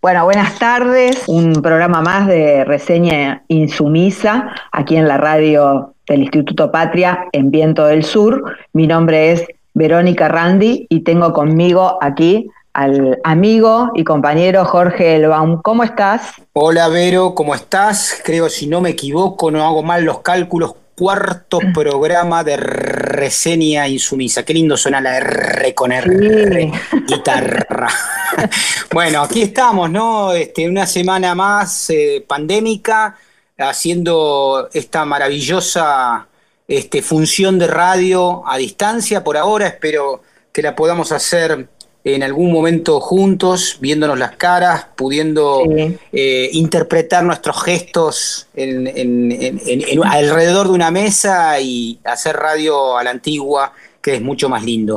Bueno, buenas tardes. Un programa más de reseña insumisa aquí en la radio del Instituto Patria en Viento del Sur. Mi nombre es Verónica Randi y tengo conmigo aquí al amigo y compañero Jorge Elbaum. ¿Cómo estás? Hola Vero, ¿cómo estás? Creo, si no me equivoco, no hago mal los cálculos, cuarto programa de reseña insumisa. Qué lindo suena la R con R, guitarra. bueno, aquí estamos, ¿no? Este, una semana más eh, pandémica, haciendo esta maravillosa este, función de radio a distancia por ahora. Espero que la podamos hacer en algún momento juntos, viéndonos las caras, pudiendo eh, interpretar nuestros gestos alrededor de una mesa y hacer radio a la antigua, que es mucho más lindo.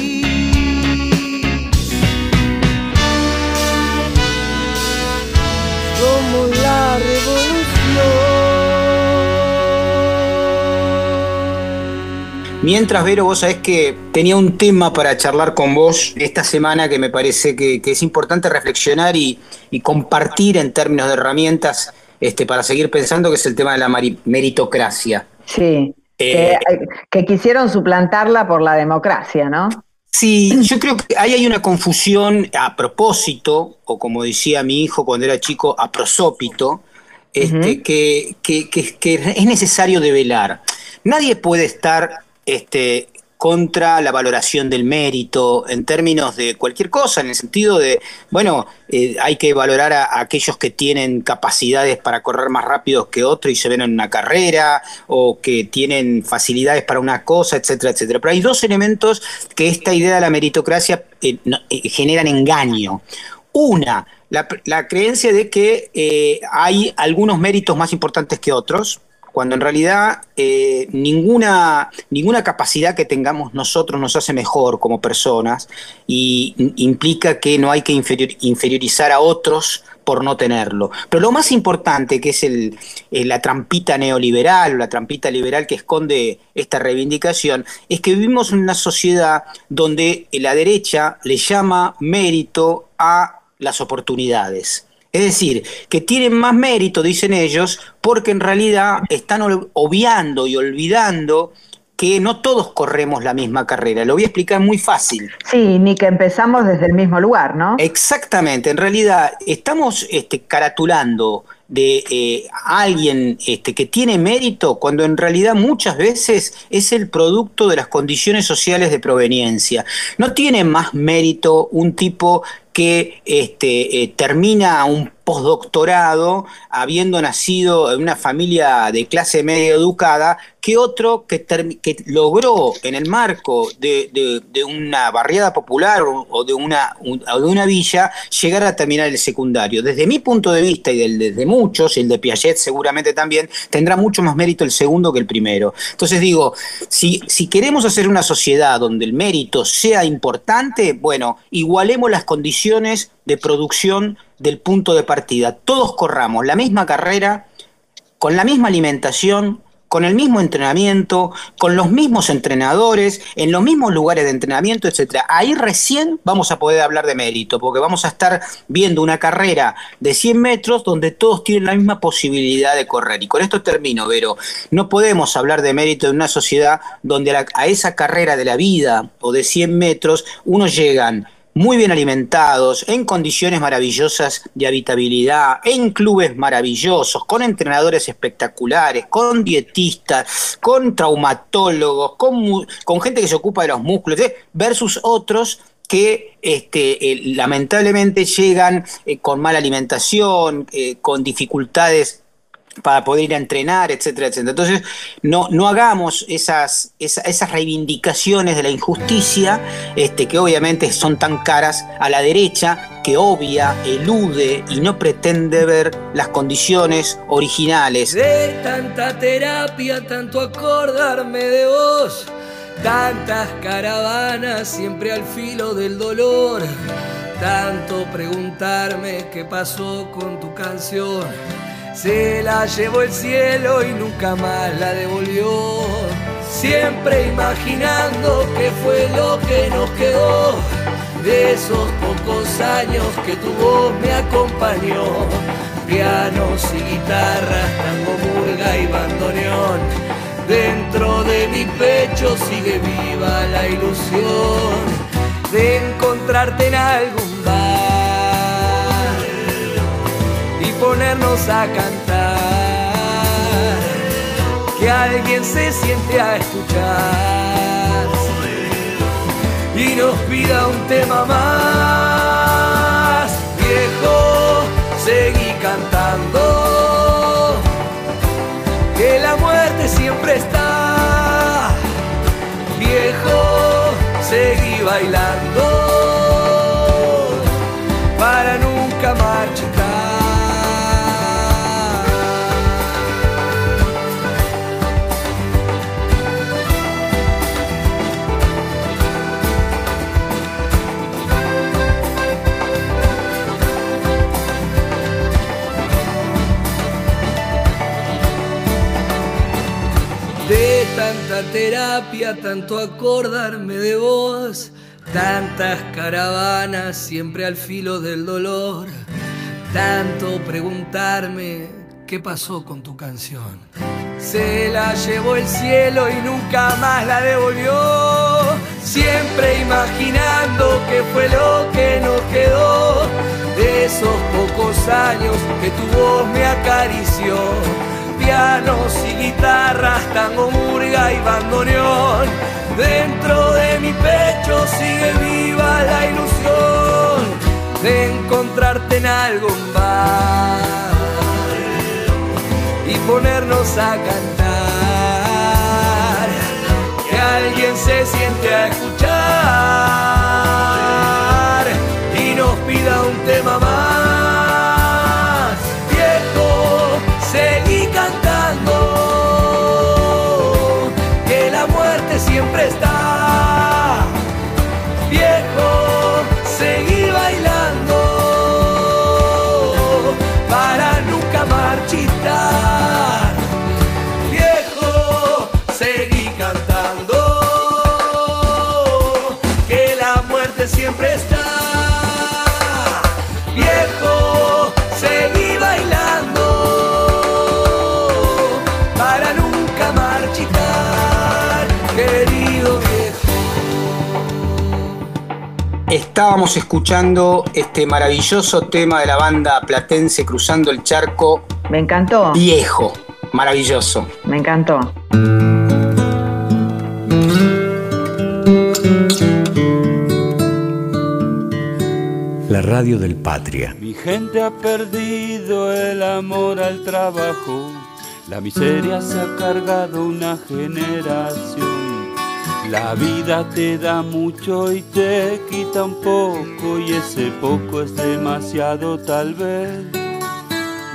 Como la revolución. Mientras, Vero, vos sabés que tenía un tema para charlar con vos esta semana que me parece que, es importante reflexionar y, compartir en términos de herramientas este, para seguir pensando, que es el tema de la meritocracia. Sí, eh, que quisieron suplantarla por la democracia, ¿no? Sí, yo creo que ahí hay una confusión a propósito, o como decía mi hijo cuando era chico, a prosópito, este, que, que, que, es necesario develar. Nadie puede estar este, contra la valoración del mérito en términos de cualquier cosa, en el sentido de, bueno, eh, hay que valorar a, aquellos que tienen capacidades para correr más rápido que otros y se ven en una carrera, o que tienen facilidades para una cosa, etcétera, etcétera. Pero hay dos elementos que esta idea de la meritocracia eh, eh, generan engaño. Una, la, creencia de que hay algunos méritos más importantes que otros, cuando en realidad eh, ninguna, ninguna capacidad que tengamos nosotros nos hace mejor como personas y implica que no hay que inferiorizar a otros por no tenerlo. Pero lo más importante, que es el, eh, la trampita neoliberal, la trampita liberal que esconde esta reivindicación, es que vivimos en una sociedad donde la derecha le llama mérito a las oportunidades. Es decir, que tienen más mérito, dicen ellos, porque en realidad están obviando y olvidando que no todos corremos la misma carrera. Lo voy a explicar muy fácil. Sí, ni que empezamos desde el mismo lugar, ¿no? Exactamente. En realidad estamos este, caratulando de eh, alguien este, que tiene mérito cuando en realidad muchas veces es el producto de las condiciones sociales de proveniencia. No tiene más mérito un tipo que este, eh, termina un postdoctorado habiendo nacido en una familia de clase media educada que otro que, logró en el marco de, una barriada popular o de una, de una villa llegar a terminar el secundario. Desde mi punto de vista y del, desde muchos, el de Piaget seguramente también, tendrá mucho más mérito el segundo que el primero. Entonces digo, si, si queremos hacer una sociedad donde el mérito sea importante, bueno, igualemos las condiciones de producción del punto de partida. Todos corramos la misma carrera, con la misma alimentación, con el mismo entrenamiento, con los mismos entrenadores, en los mismos lugares de entrenamiento, etcétera. Ahí recién vamos a poder hablar de mérito, porque vamos a estar viendo una carrera de 100 metros donde todos tienen la misma posibilidad de correr. Y con esto termino, Vero. No podemos hablar de mérito en una sociedad donde a, esa carrera de la vida o de 100 metros unos llegan muy bien alimentados, en condiciones maravillosas de habitabilidad, en clubes maravillosos, con entrenadores espectaculares, con dietistas, con traumatólogos, con, con gente que se ocupa de los músculos, versus otros que este, eh, lamentablemente llegan eh, con mala alimentación, eh, con dificultades para poder ir a entrenar, etcétera, etcétera. Entonces, no, no hagamos esas, esas, reivindicaciones de la injusticia, este, que obviamente son tan caras a la derecha, que obvia, elude y no pretende ver las condiciones originales. De tanta terapia, tanto acordarme de vos, tantas caravanas siempre al filo del dolor, tanto preguntarme qué pasó con tu canción se la llevó el cielo y nunca más la devolvió. Siempre imaginando que fue lo que nos quedó de esos pocos años que tu voz me acompañó. Pianos y guitarras, tango, murga y bandoneón. Dentro de mi pecho sigue viva la ilusión de encontrarte en algún bar ponernos a cantar. Que alguien se siente a escuchar y nos pida un tema más. Viejo, seguí cantando. Que la muerte siempre está. Viejo, seguí bailando. Terapia, tanto acordarme de vos, tantas caravanas siempre al filo del dolor, tanto preguntarme qué pasó con tu canción. Se la llevó el cielo y nunca más la devolvió, siempre imaginando que fue lo que nos quedó. De esos pocos años que tu voz me acarició pianos y guitarras, tango, murga y bandoneón. Dentro de mi pecho sigue viva la ilusión de encontrarte en algún bar y ponernos a cantar. Que alguien se siente a escuchar y nos pida un tema más. Estábamos escuchando este maravilloso tema de la banda platense Cruzando el Charco. Me encantó. Viejo, maravilloso. Me encantó. La radio del Patria. Mi gente ha perdido el amor al trabajo. La miseria se ha cargado una generación. La vida te da mucho y te quita un poco y ese poco es demasiado tal vez.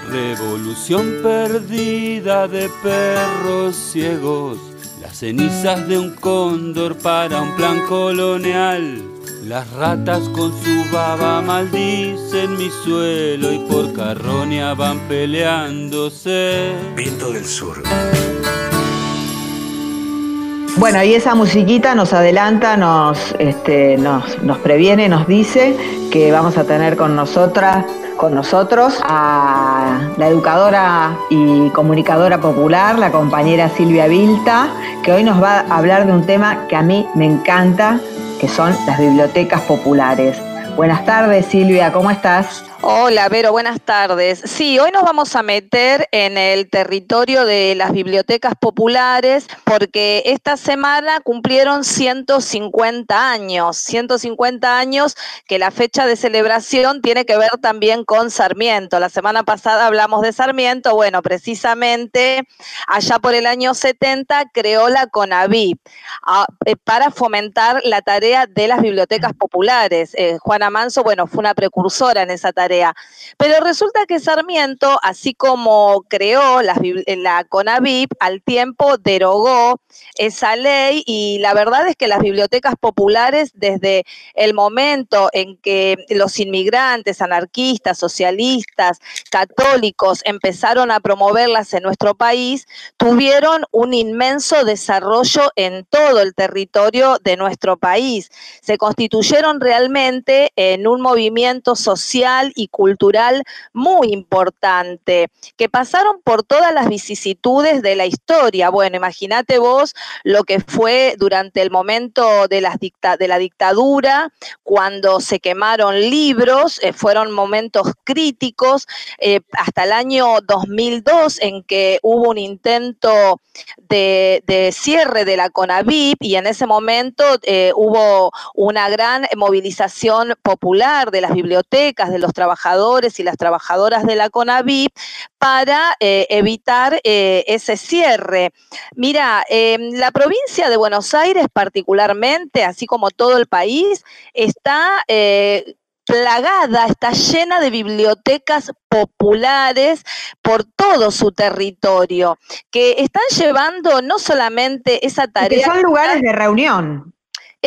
Revolución perdida de perros ciegos, las cenizas de un cóndor para un plan colonial. Las ratas con su baba maldicen mi suelo y por carroña van peleándose. Viento del sur. Bueno, y esa musiquita nos adelanta, nos, este, nos, nos previene, nos dice que vamos a tener con nosotras, con nosotros a la educadora y comunicadora popular, la compañera Silvia Vilta, que hoy nos va a hablar de un tema que a mí me encanta, que son las bibliotecas populares. Buenas tardes, Silvia, ¿cómo estás? Hola, Vero, buenas tardes. Sí, hoy nos vamos a meter en el territorio de las bibliotecas populares porque esta semana cumplieron 150 años, 150 años que la fecha de celebración tiene que ver también con Sarmiento. La semana pasada hablamos de Sarmiento, bueno, precisamente allá por el año 70 creó la CONAVI eh, para fomentar la tarea de las bibliotecas populares. Eh, Juana Manso, bueno, fue una precursora en esa tarea pero resulta que Sarmiento, así como creó la, la CONAVIP, al tiempo derogó esa ley y la verdad es que las bibliotecas populares, desde el momento en que los inmigrantes, anarquistas, socialistas, católicos empezaron a promoverlas en nuestro país, tuvieron un inmenso desarrollo en todo el territorio de nuestro país. Se constituyeron realmente en un movimiento social y cultural muy importante, que pasaron por todas las vicisitudes de la historia. Bueno, imagínate vos lo que fue durante el momento de, la dictadura, cuando se quemaron libros, eh, fueron momentos críticos, eh, hasta el año 2002 en que hubo un intento de, cierre de la CONAVIP y en ese momento eh, hubo una gran movilización popular de las bibliotecas, de los trabajadores y las trabajadoras de la CONAVIP para eh, evitar eh, ese cierre. Mira, em, la provincia de Buenos Aires particularmente, así como todo el país, está plagada, está llena de bibliotecas populares por todo su territorio, que están llevando no solamente esa tarea. que son lugares de reunión.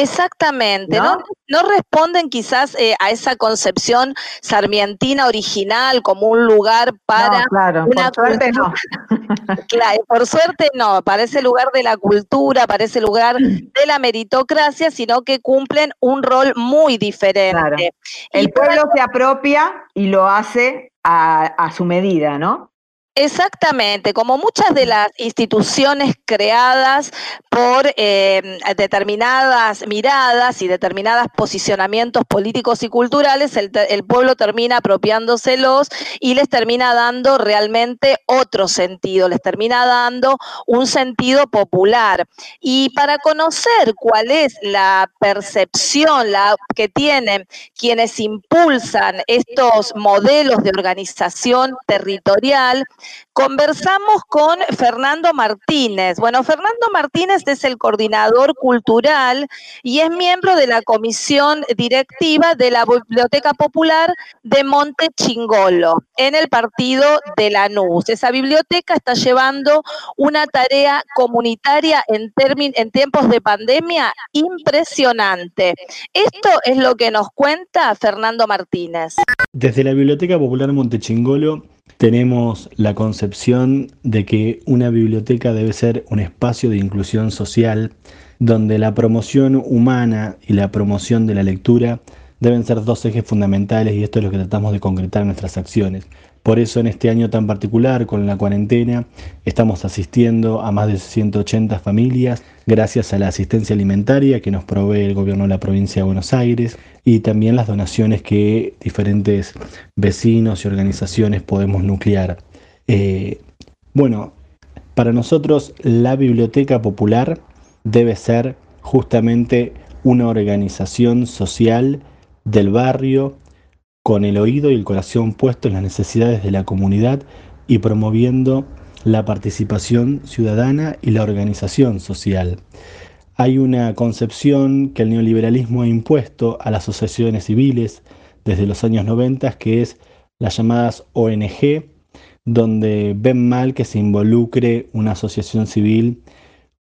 Exactamente, ¿no? ¿no? responden quizás eh, a esa concepción sarmientina original como un lugar para... claro, por suerte no. claro, por suerte no, para ese lugar de la cultura, para ese lugar de la meritocracia, sino que cumplen un rol muy diferente. El pueblo se apropia y lo hace a, a su medida, ¿no? Exactamente, como muchas de las instituciones creadas por eh, determinadas miradas y determinados posicionamientos políticos y culturales, el, pueblo termina apropiándoselos y les termina dando realmente otro sentido, les termina dando un sentido popular. Y para conocer cuál es la percepción que tienen quienes impulsan estos modelos de organización territorial, Conversamos con Fernando Martínez. Bueno, Fernando Martínez es el coordinador cultural y es miembro de la comisión directiva de la Biblioteca Popular de Monte Chingolo, en el partido de Lanús. Esa biblioteca está llevando una tarea comunitaria en, tiempos de pandemia impresionante. Esto es lo que nos cuenta Fernando Martínez. Desde la Biblioteca Popular Monte Chingolo tenemos la concepción de que una biblioteca debe ser un espacio de inclusión social donde la promoción humana y la promoción de la lectura deben ser dos ejes fundamentales y esto es lo que tratamos de concretar en nuestras acciones. Por eso en este año tan particular, con la cuarentena, estamos asistiendo a más de 180 familias gracias a la asistencia alimentaria que nos provee el gobierno de la provincia de Buenos Aires y también las donaciones que diferentes vecinos y organizaciones podemos nuclear. Eh, bueno, para nosotros la biblioteca popular debe ser justamente una organización social del barrio con el oído y el corazón puesto en las necesidades de la comunidad y promoviendo la participación ciudadana y la organización social. Hay una concepción que el neoliberalismo ha impuesto a las asociaciones civiles desde los años 90, que es las llamadas ONG, donde ven mal que se involucre una asociación civil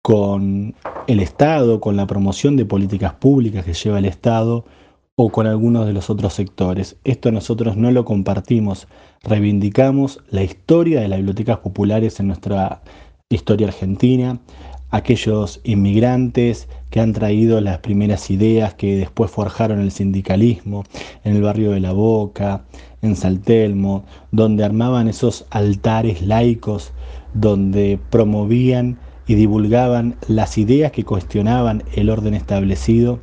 con el Estado, con la promoción de políticas públicas que lleva el Estado o con algunos de los otros sectores. Esto nosotros no lo compartimos. Reivindicamos la historia de las bibliotecas populares en nuestra historia argentina, aquellos inmigrantes que han traído las primeras ideas que después forjaron el sindicalismo en el barrio de La Boca, en Saltelmo, donde armaban esos altares laicos, donde promovían y divulgaban las ideas que cuestionaban el orden establecido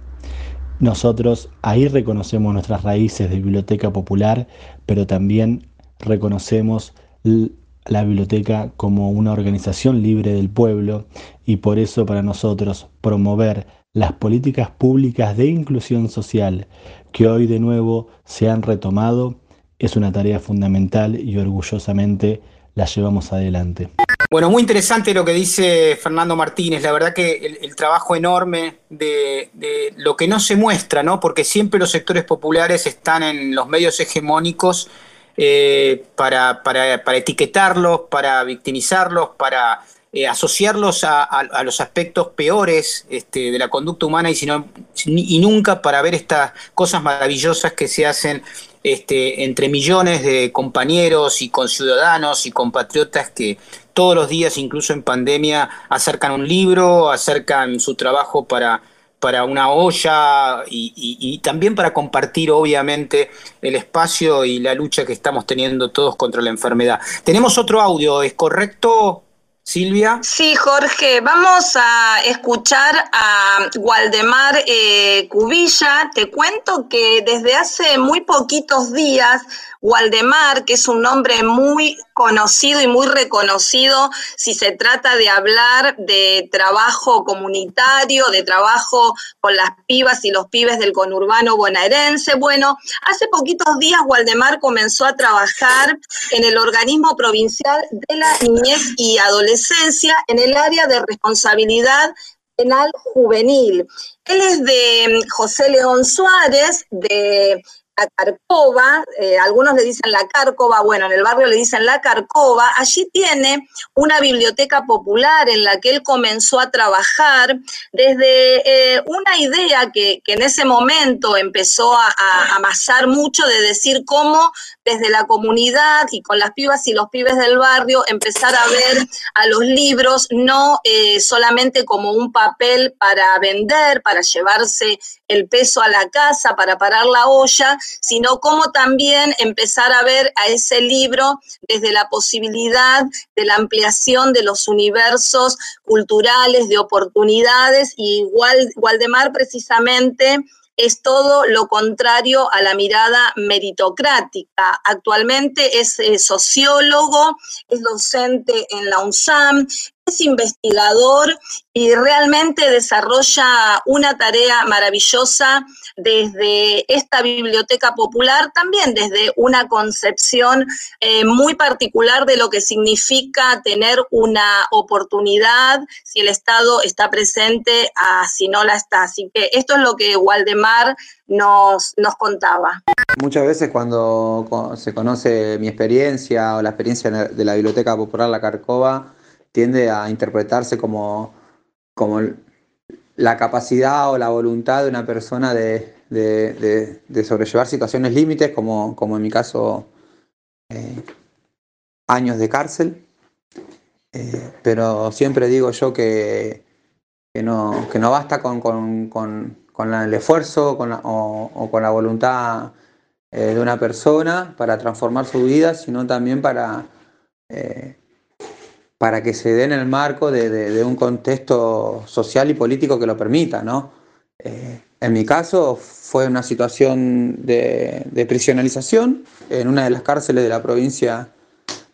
Nosotros ahí reconocemos nuestras raíces de biblioteca popular, pero también reconocemos la biblioteca como una organización libre del pueblo y por eso para nosotros promover las políticas públicas de inclusión social que hoy de nuevo se han retomado es una tarea fundamental y orgullosamente la llevamos adelante. Bueno, muy interesante lo que dice Fernando Martínez. La verdad que el, trabajo enorme de, lo que no se muestra, ¿no? Porque siempre los sectores populares están en los medios hegemónicos eh, para, etiquetarlos, para victimizarlos, para eh, asociarlos a, los aspectos peores este, de la conducta humana y, y nunca para ver estas cosas maravillosas que se hacen este, entre millones de compañeros y conciudadanos y compatriotas que todos los días, incluso en pandemia, acercan un libro, acercan su trabajo para, para una olla y, también para compartir, obviamente, el espacio y la lucha que estamos teniendo todos contra la enfermedad. Tenemos otro audio, ¿es correcto? Silvia. Sí, Jorge, vamos a escuchar a Waldemar eh, Cubilla. Te cuento que desde hace muy poquitos días Waldemar, que es un nombre muy conocido y muy reconocido si se trata de hablar de trabajo comunitario, de trabajo con las pibas y los pibes del conurbano bonaerense. Bueno, hace poquitos días Waldemar comenzó a trabajar en el organismo provincial de la niñez y adolescencia en el área de responsabilidad penal juvenil. Él es de José León Suárez, de la Carcova, eh, algunos le dicen la Cárcova, bueno, en el barrio le dicen la Carcova, allí tiene una biblioteca popular en la que él comenzó a trabajar desde eh, una idea que, en ese momento empezó a, amasar mucho de decir cómo desde la comunidad y con las pibas y los pibes del barrio empezar a ver a los libros no eh, solamente como un papel para vender, para llevarse el peso a la casa, para parar la olla, sino cómo también empezar a ver a ese libro desde la posibilidad de la ampliación de los universos culturales, de oportunidades, y igual Waldemar precisamente es todo lo contrario a la mirada meritocrática. Actualmente es eh, sociólogo, es docente en la UNSAM, es investigador y realmente desarrolla una tarea maravillosa desde esta biblioteca popular, también desde una concepción eh, muy particular de lo que significa tener una oportunidad si el Estado está presente, a si no la está. Así que esto es lo que Waldemar nos, nos contaba. Muchas veces cuando se conoce mi experiencia o la experiencia de la Biblioteca Popular La Carcova, tiende a interpretarse como, como la capacidad o la voluntad de una persona de, sobrellevar situaciones límites, como, como en mi caso eh, años de cárcel. Eh, pero siempre digo yo que, que, no, no basta con, el esfuerzo con o, con la voluntad eh, de una persona para transformar su vida, sino también para para que se dé en el marco de, un contexto social y político que lo permita. ¿no? Eh, en mi caso fue una situación de, prisionalización en una de las cárceles de la provincia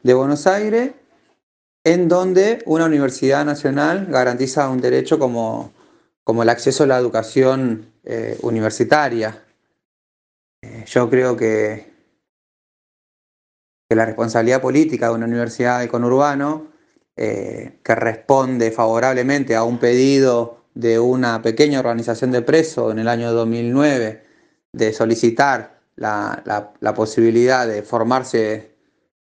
de Buenos Aires, en donde una universidad nacional garantiza un derecho como, como el acceso a la educación eh, universitaria. Eh, yo creo que, que la responsabilidad política de una universidad de conurbano eh, que responde favorablemente a un pedido de una pequeña organización de presos en el año 2009 de solicitar la, posibilidad de formarse,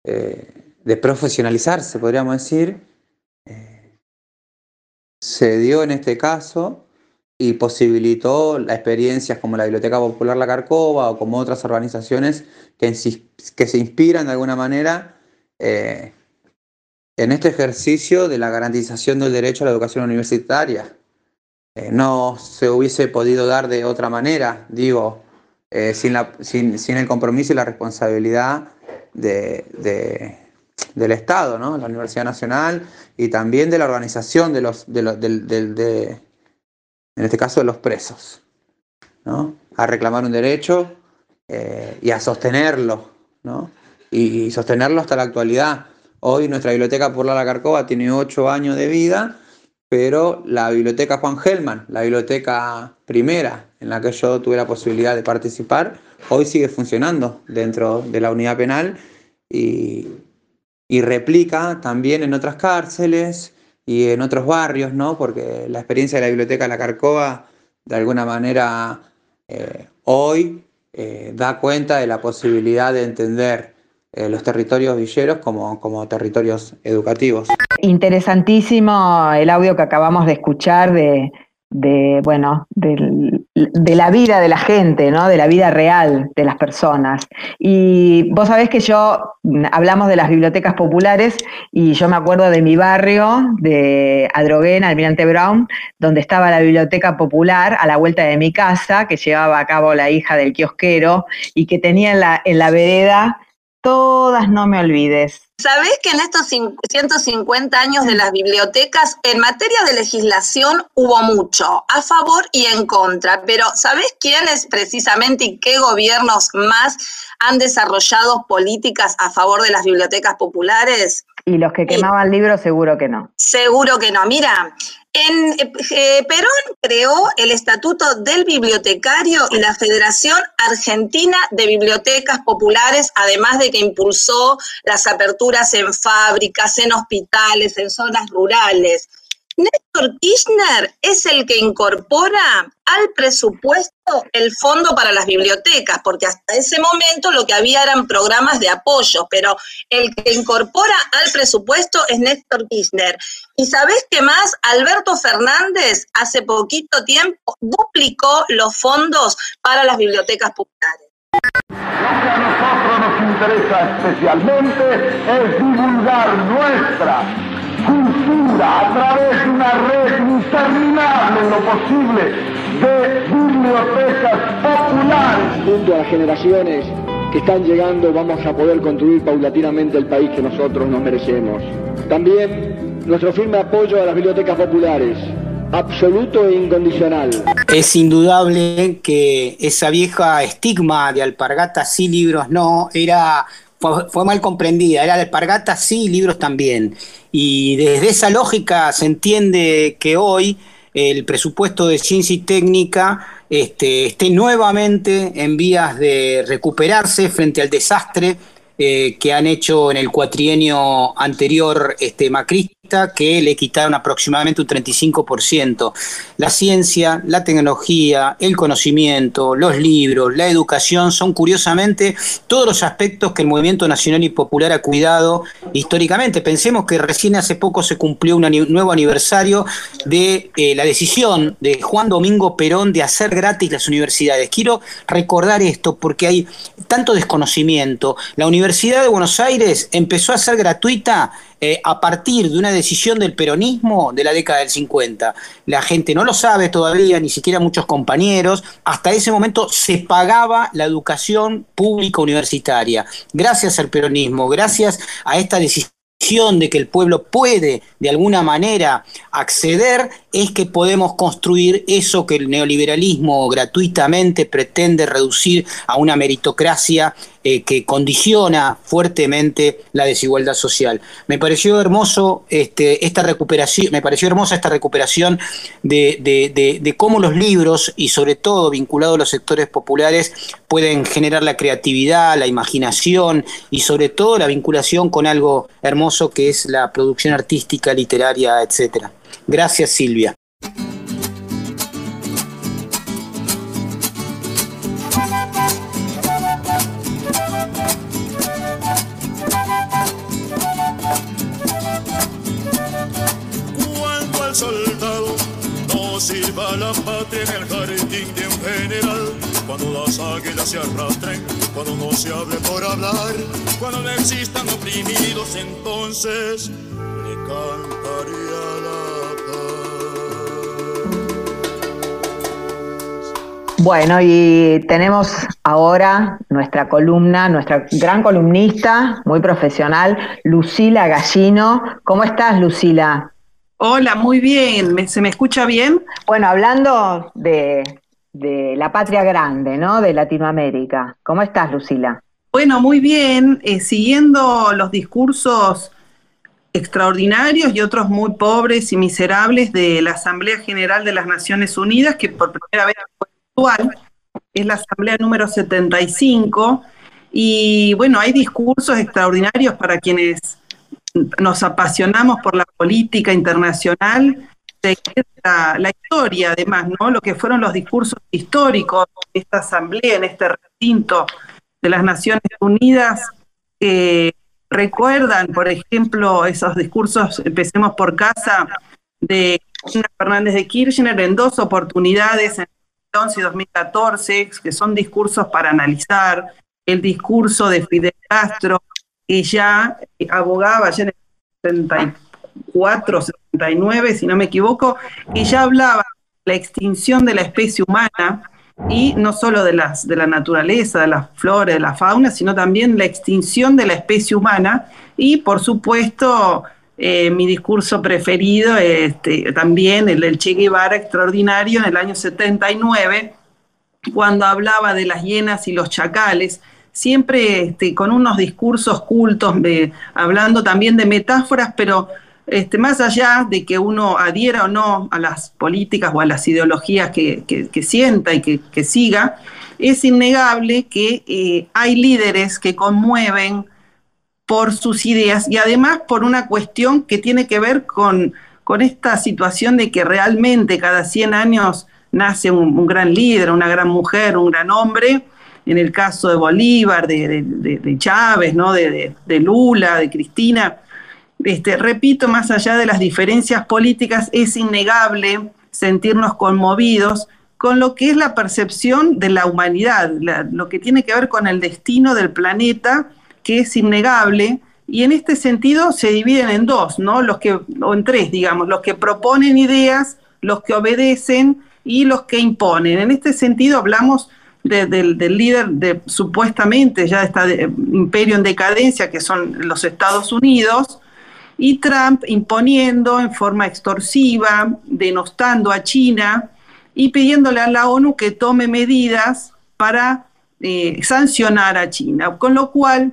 eh, de profesionalizarse, podríamos decir, eh, se dio en este caso y posibilitó las experiencias como la Biblioteca Popular La Carcova o como otras organizaciones que, que se inspiran de alguna manera en este ejercicio de la garantización del derecho a la educación universitaria. Eh, no se hubiese podido dar de otra manera, digo, eh, sin, el compromiso y la responsabilidad del Estado, ¿no? la Universidad Nacional y también de la organización de los, en este caso, de los presos. a reclamar un derecho eh, y a sostenerlo, y, sostenerlo hasta la actualidad. Hoy nuestra biblioteca por la Carcova tiene ocho años de vida, pero la biblioteca Juan Gelman, la biblioteca primera en la que yo tuve la posibilidad de participar, hoy sigue funcionando dentro de la unidad penal y, y replica también en otras cárceles y en otros barrios, ¿no? porque la experiencia de la biblioteca La Carcova de alguna manera eh, hoy eh, da cuenta de la posibilidad de entender eh, los territorios villeros como, como territorios educativos. Interesantísimo el audio que acabamos de escuchar de, de bueno, de, la vida de la gente, ¿no? De la vida real de las personas. Y vos sabés que yo mm, hablamos de las bibliotecas populares y yo me acuerdo de mi barrio, de Adroguén, Almirante Brown, donde estaba la biblioteca popular a la vuelta de mi casa, que llevaba a cabo la hija del kiosquero y que tenía en la, en la vereda todas no me olvides. ¿Sabés que en estos 150 años de las bibliotecas, en materia de legislación hubo mucho, a favor y en contra? Pero ¿sabés quiénes precisamente y qué gobiernos más han desarrollado políticas a favor de las bibliotecas populares? Y los que quemaban libros seguro que no. Seguro que no. Mira, en, eh, Perón creó el Estatuto del Bibliotecario y la Federación Argentina de Bibliotecas Populares, además de que impulsó las aperturas en fábricas, en hospitales, en zonas rurales. Néstor Kirchner es el que incorpora al presupuesto el fondo para las bibliotecas, porque hasta ese momento lo que había eran programas de apoyo, pero el que incorpora al presupuesto es Néstor Kirchner. ¿Y sabés qué más? Alberto Fernández hace poquito tiempo duplicó los fondos para las bibliotecas populares. Lo que a nosotros nos interesa especialmente es divulgar nuestra a través de una red interminable en lo posible de bibliotecas populares. Junto a las generaciones que están llegando vamos a poder construir paulatinamente el país que nosotros nos merecemos. También nuestro firme apoyo a las bibliotecas populares, absoluto e incondicional. Es indudable que esa vieja estigma de alpargatas sí, libros no, era fue, mal comprendida. Era de alpargatas sí, libros también. Y desde esa lógica se entiende que hoy el presupuesto de ciencia y técnica este, esté nuevamente en vías de recuperarse frente al desastre eh, que han hecho en el cuatrienio anterior este, macrista, que le quitaron aproximadamente un 35%. La ciencia, la tecnología, el conocimiento, los libros, la educación son curiosamente todos los aspectos que el movimiento nacional y popular ha cuidado históricamente. Pensemos que recién hace poco se cumplió un nuevo aniversario de eh, la decisión de Juan Domingo Perón de hacer gratis las universidades. Quiero recordar esto porque hay tanto desconocimiento. La Universidad de Buenos Aires empezó a ser gratuita eh, a partir de una decisión del peronismo de la década del 50. La gente no lo sabe todavía, ni siquiera muchos compañeros. Hasta ese momento se pagaba la educación pública universitaria. Gracias al peronismo, gracias a esta decisión de que el pueblo puede de alguna manera acceder es que podemos construir eso que el neoliberalismo gratuitamente pretende reducir a una meritocracia eh, que condiciona fuertemente la desigualdad social. Me pareció hermoso este, esta recuperación, me pareció hermosa esta recuperación de, cómo los libros, y sobre todo vinculados a los sectores populares, pueden generar la creatividad, la imaginación y sobre todo la vinculación con algo hermoso que es la producción artística, literaria, etcétera. Gracias Silvia. Cuando al soldado no sirva la patria en el jardín de un general, cuando las águilas se arrastren, cuando no se hable por hablar, cuando no existan oprimidos, entonces le cantaría la Bueno, y tenemos ahora nuestra columna, nuestra gran columnista, muy profesional, Lucila Gallino. ¿Cómo estás, Lucila? Hola, muy bien. ¿Se me escucha bien? Bueno, hablando de de la patria grande, ¿no? De Latinoamérica. ¿Cómo estás, Lucila? Bueno, muy bien. Eh, siguiendo los discursos extraordinarios y otros muy pobres y miserables de la Asamblea General de las Naciones Unidas, que por primera vez actual, es la Asamblea número 75. Y bueno, hay discursos extraordinarios para quienes nos apasionamos por la política internacional, la, historia además, ¿no? Lo que fueron los discursos históricos de esta asamblea, en este recinto de las Naciones Unidas, que recuerdan, por ejemplo, esos discursos, empecemos por casa, de Fernández de Kirchner en dos oportunidades, en 2011 y 2014, que son discursos para analizar, el discurso de Fidel Castro, que ya abogaba ya en el 74, 79, si no me equivoco, que ya hablaba de la extinción de la especie humana, y no solo de, las, de la naturaleza, de la flora, de la fauna, sino también la extinción de la especie humana. Y, por supuesto, eh, mi discurso preferido, este, también el del Che Guevara extraordinario en el año 79, cuando hablaba de las hienas y los chacales, siempre este, con unos discursos cultos, hablando también de metáforas, pero este, más allá de que uno adhiera o no a las políticas o a las ideologías que, sienta y que, siga, es innegable que eh, hay líderes que conmueven por sus ideas y además por una cuestión que tiene que ver con, esta situación de que realmente cada 100 años nace un, gran líder, una gran mujer, un gran hombre, en el caso de Bolívar, de, Chávez, ¿no? de, Lula, de Cristina, este, repito, más allá de las diferencias políticas, es innegable sentirnos conmovidos con lo que es la percepción de la humanidad, lo que tiene que ver con el destino del planeta, que es innegable, y en este sentido se dividen en dos, ¿no? Los que, o en tres, digamos, los que proponen ideas, los que obedecen y los que imponen. En este sentido hablamos del líder de supuestamente ya está imperio en decadencia, que son los Estados Unidos, y Trump imponiendo en forma extorsiva, denostando a China y pidiéndole a la ONU que tome medidas para eh, sancionar a China. Con lo cual,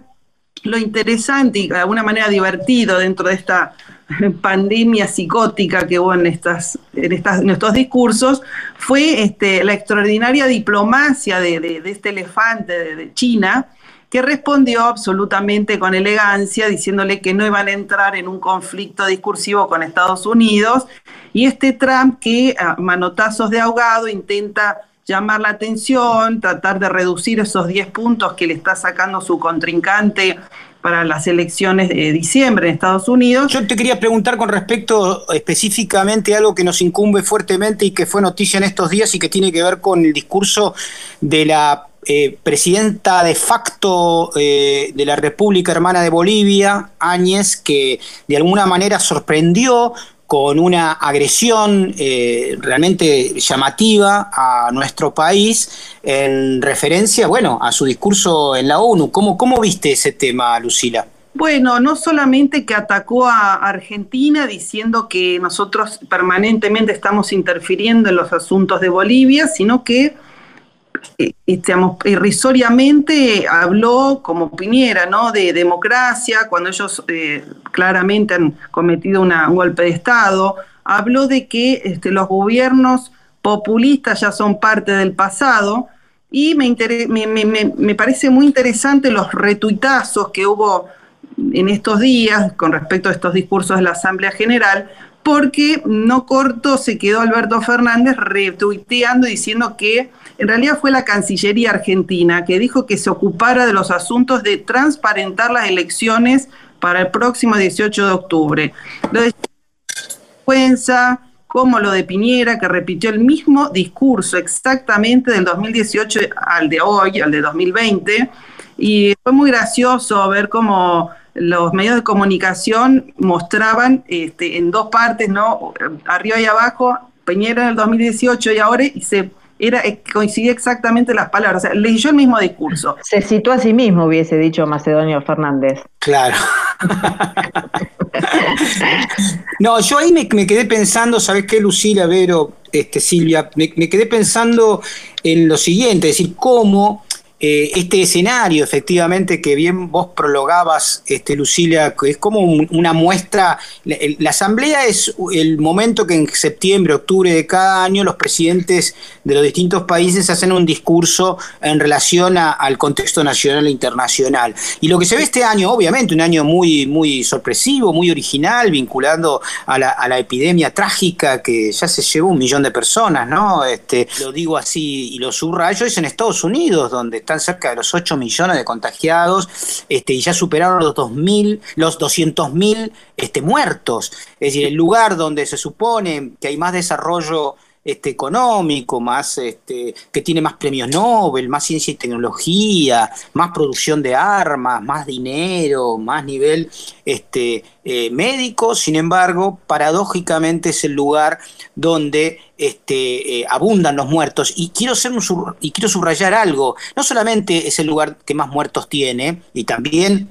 lo interesante y de alguna manera divertido dentro de esta pandemia psicótica que hubo en, estas, en, estas, estos discursos fue este, la extraordinaria diplomacia de, este elefante de China, que respondió absolutamente con elegancia, diciéndole que no iban a entrar en un conflicto discursivo con Estados Unidos, y este Trump que a manotazos de ahogado intenta llamar la atención, tratar de reducir esos 10 puntos que le está sacando su contrincante para las elecciones de diciembre en Estados Unidos. Yo te quería preguntar con respecto específicamente a algo que nos incumbe fuertemente y que fue noticia en estos días y que tiene que ver con el discurso de la eh, presidenta de facto eh, de la República Hermana de Bolivia, Áñez, que de alguna manera sorprendió con una agresión eh, realmente llamativa a nuestro país en referencia, bueno, a su discurso en la ONU. ¿Cómo, cómo viste ese tema, Lucila? Bueno, no solamente que atacó a Argentina diciendo que nosotros permanentemente estamos interfiriendo en los asuntos de Bolivia, sino que irrisoriamente habló como Piñera, ¿no? De democracia, cuando ellos eh, claramente han cometido un golpe de Estado. Habló de que este, los gobiernos populistas ya son parte del pasado y me, me, parece muy interesante los retuitazos que hubo en estos días con respecto a estos discursos de la Asamblea General, porque no corto se quedó Alberto Fernández retuiteando diciendo que en realidad fue la Cancillería Argentina que dijo que se ocupara de los asuntos de transparentar las elecciones para el próximo 18 de octubre. Lo de como lo de Piñera, que repitió el mismo discurso exactamente del 2018 al de hoy, al de 2020, y fue muy gracioso ver cómo los medios de comunicación mostraban este, en dos partes, ¿no? Arriba y abajo, Piñera en el 2018 y ahora, y se era, eh, coincidía exactamente las palabras, o sea, leyó el mismo discurso. Se citó a sí mismo, hubiese dicho Macedonio Fernández. Claro. No, yo ahí me, me quedé pensando, ¿sabes qué, Lucila, Vero, este, Silvia? Me, me quedé pensando en lo siguiente, es decir, cómo eh, este escenario, efectivamente, que bien vos prologabas, este, Lucilia, es como un- una muestra. La asamblea es el momento que en septiembre, octubre de cada año los presidentes de los distintos países hacen un discurso en relación al contexto nacional e internacional. Y lo que se ve este año, obviamente, un año muy, muy sorpresivo, muy original, vinculando a la, a la epidemia trágica que ya se llevó un millón de personas, ¿no? Este, lo digo así y lo subrayo, es en Estados Unidos, donde están cerca de los 8 millones de contagiados este, y ya superaron los 2.000, los 200.000 este, muertos. Es decir, el lugar donde se supone que hay más desarrollo este, económico, más este, que tiene más premios Nobel, más ciencia y tecnología, más producción de armas, más dinero, más nivel este, eh, médico, sin embargo, paradójicamente es el lugar donde este, eh, abundan los muertos. Y quiero, hacer un y quiero subrayar algo, no solamente es el lugar que más muertos tiene, y también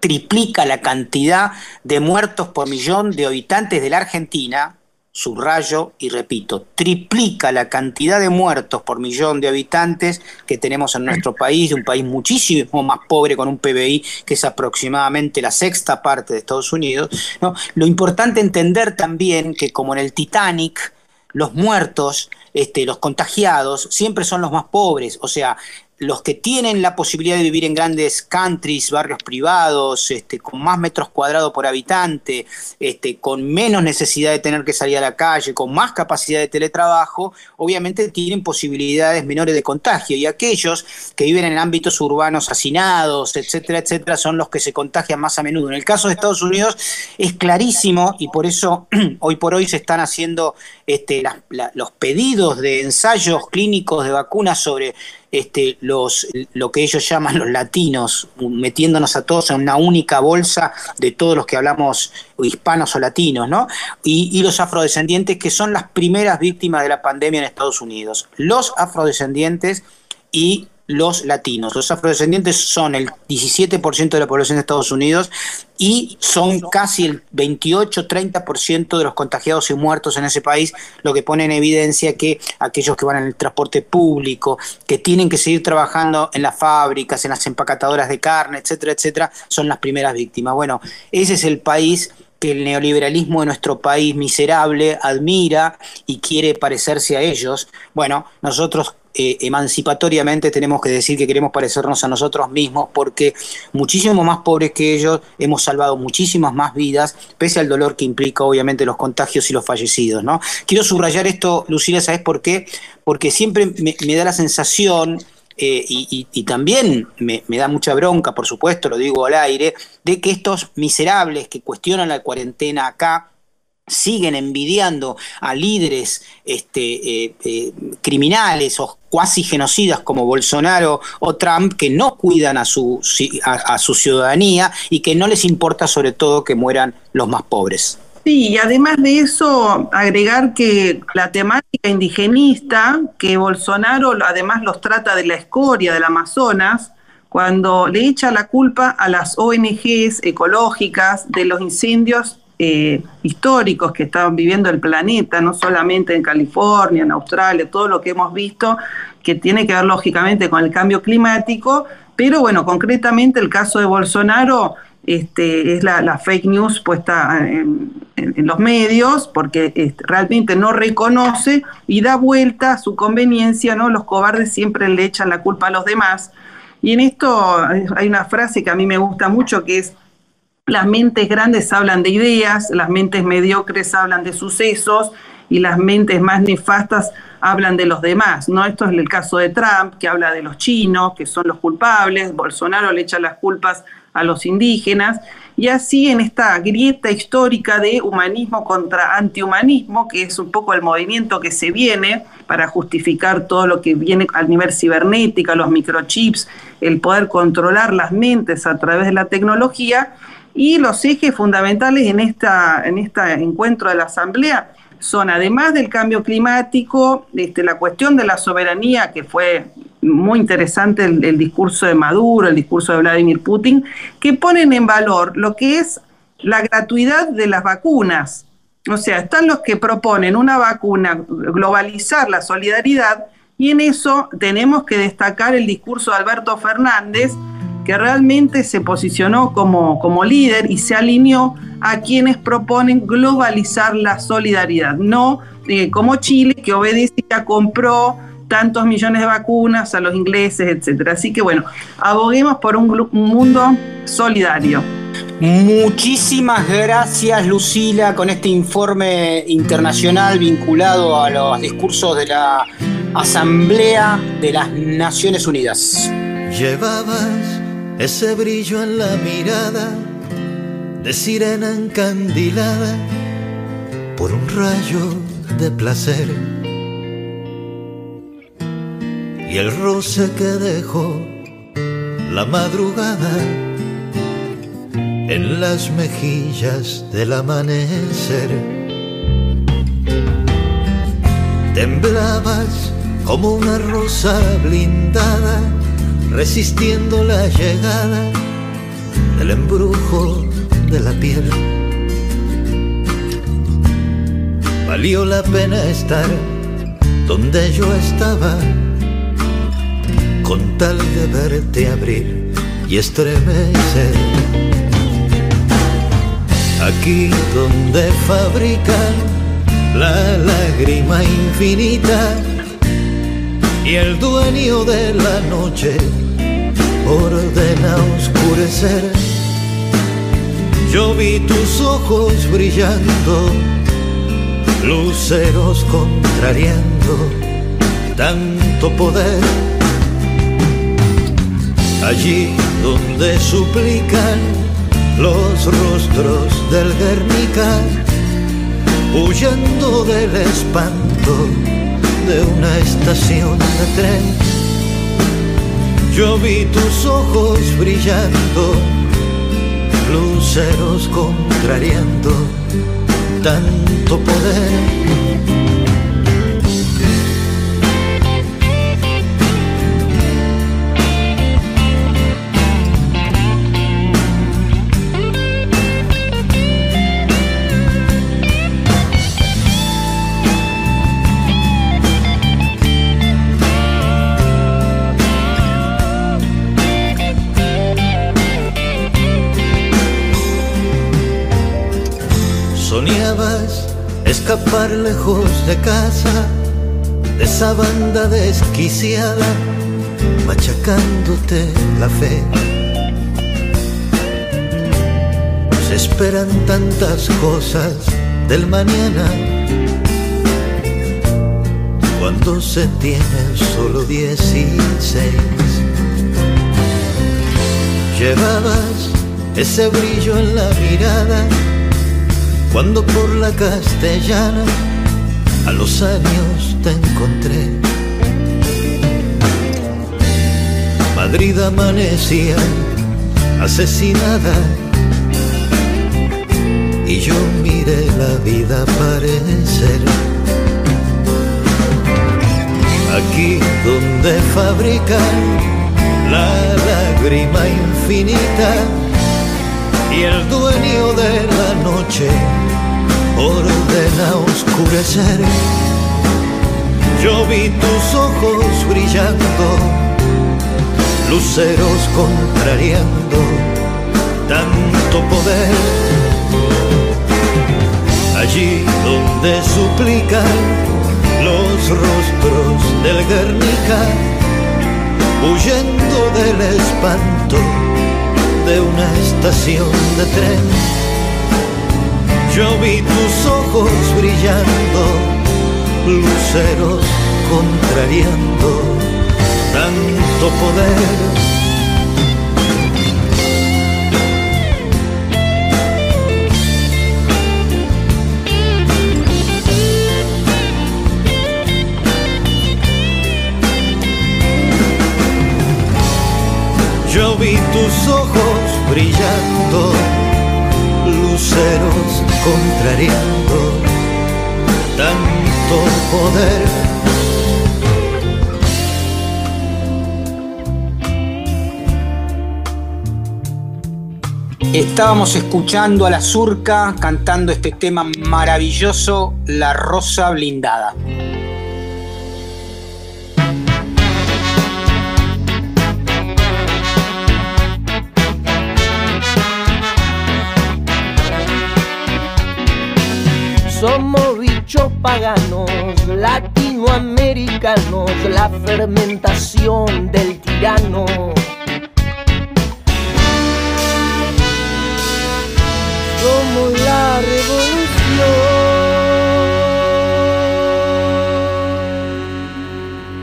triplica la cantidad de muertos por millón de habitantes de la Argentina, subrayo y repito, triplica la cantidad de muertos por millón de habitantes que tenemos en nuestro país, un país muchísimo más pobre con un PBI que es aproximadamente la sexta parte de Estados Unidos. ¿no? Lo importante entender también que como en el Titanic, los muertos, este, los contagiados, siempre son los más pobres, o sea, los que tienen la posibilidad de vivir en grandes countries, barrios privados, este, con más metros cuadrados por habitante, este, con menos necesidad de tener que salir a la calle, con más capacidad de teletrabajo, obviamente tienen posibilidades menores de contagio. Y aquellos que viven en ámbitos urbanos hacinados, etcétera, etcétera, son los que se contagian más a menudo. En el caso de Estados Unidos es clarísimo y por eso hoy por hoy se están haciendo este, los pedidos de ensayos clínicos de vacunas sobre este, los, lo que ellos llaman los latinos, metiéndonos a todos en una única bolsa de todos los que hablamos hispanos o latinos, ¿no? Y, y los afrodescendientes, que son las primeras víctimas de la pandemia en Estados Unidos. Los afrodescendientes y los latinos. Los afrodescendientes son el 17% de la población de Estados Unidos y son casi el 28-30% de los contagiados y muertos en ese país, lo que pone en evidencia que aquellos que van en el transporte público, que tienen que seguir trabajando en las fábricas, en las empacatadoras de carne, etcétera, etcétera, son las primeras víctimas. Bueno, ese es el país que el neoliberalismo de nuestro país miserable admira y quiere parecerse a ellos. Bueno, nosotros eh, emancipatoriamente tenemos que decir que queremos parecernos a nosotros mismos porque muchísimo más pobres que ellos hemos salvado muchísimas más vidas, pese al dolor que implica obviamente los contagios y los fallecidos. ¿no? Quiero subrayar esto, Lucila, ¿sabes por qué? Porque siempre me, da la sensación eh, y, y- también me, da mucha bronca, por supuesto, lo digo al aire, de que estos miserables que cuestionan la cuarentena acá siguen envidiando a líderes este, eh, criminales o cuasi genocidas como Bolsonaro o Trump que no cuidan a su, a, a su ciudadanía y que no les importa sobre todo que mueran los más pobres. Sí, y además de eso, agregar que la temática indigenista, que Bolsonaro además los trata de la escoria del Amazonas, cuando le echa la culpa a las ONGs ecológicas de los incendios eh, históricos que estaban viviendo el planeta, no solamente en California, en Australia, todo lo que hemos visto, que tiene que ver lógicamente con el cambio climático, pero bueno, concretamente el caso de Bolsonaro este, es la, fake news puesta en los medios, porque este, realmente no reconoce y da vuelta a su conveniencia, ¿no? Los cobardes siempre le echan la culpa a los demás. Y en esto hay una frase que a mí me gusta mucho que es, las mentes grandes hablan de ideas, las mentes mediocres hablan de sucesos y las mentes más nefastas hablan de los demás, ¿no? Esto es el caso de Trump, que habla de los chinos, que son los culpables, Bolsonaro le echa las culpas a los indígenas, y así en esta grieta histórica de humanismo contra antihumanismo, que es un poco el movimiento que se viene para justificar todo lo que viene al nivel cibernética, los microchips, el poder controlar las mentes a través de la tecnología, y los ejes fundamentales en esta en este encuentro de la Asamblea son, además del cambio climático, este, la cuestión de la soberanía, que fue muy interesante el, el discurso de Maduro, el discurso de Vladimir Putin, que ponen en valor lo que es la gratuidad de las vacunas. O sea, están los que proponen una vacuna, globalizar la solidaridad, y en eso tenemos que destacar el discurso de Alberto Fernández, que realmente se posicionó como, como líder y se alineó a quienes proponen globalizar la solidaridad, no eh, como Chile, que obedece y ya compró tantos millones de vacunas a los ingleses, etcétera. Así que bueno, aboguemos por un, un mundo solidario. Muchísimas gracias Lucila con este informe internacional vinculado a los discursos de la Asamblea de las Naciones Unidas. Llevabas ese brillo en la mirada de sirena encandilada por un rayo de placer y el roce que dejó la madrugada en las mejillas del amanecer. Temblabas como una rosa blindada, resistiendo la llegada del embrujo de la piel. Valió la pena estar donde yo estaba, con tal de verte abrir y estremecer. Aquí donde fabrican la lágrima infinita y el dueño de la noche ordena oscurecer. Yo vi tus ojos brillando, luceros contrariando tanto poder. Allí donde suplican los rostros del Guernica, huyendo del espanto de una estación de tren. Yo vi tus ojos brillando, luceros contrariando tanto poder. Lejos de casa de esa banda desquiciada, machacándote la fe. Se esperan tantas cosas del mañana cuando se tienen solo 16. Llevabas ese brillo en la mirada cuando por la castellana a los años te encontré. Madrid amanecía asesinada y yo miré la vida aparecer. Aquí donde fabrican la lágrima infinita y el dueño de la noche ordena oscurecer. Yo vi tus ojos brillando, luceros contrariando tanto poder. Allí donde suplican los rostros del Guernica, huyendo del espanto de una estación de tren. Yo vi tus ojos brillando, luceros contrariando tanto poder. Yo vi tus ojos brillando, luceros contrariando tanto poder. Estábamos escuchando a la Surca cantando este tema maravilloso, La Rosa Blindada. Somos bichos paganos, latinoamericanos, la fermentación del tirano somos la revolución.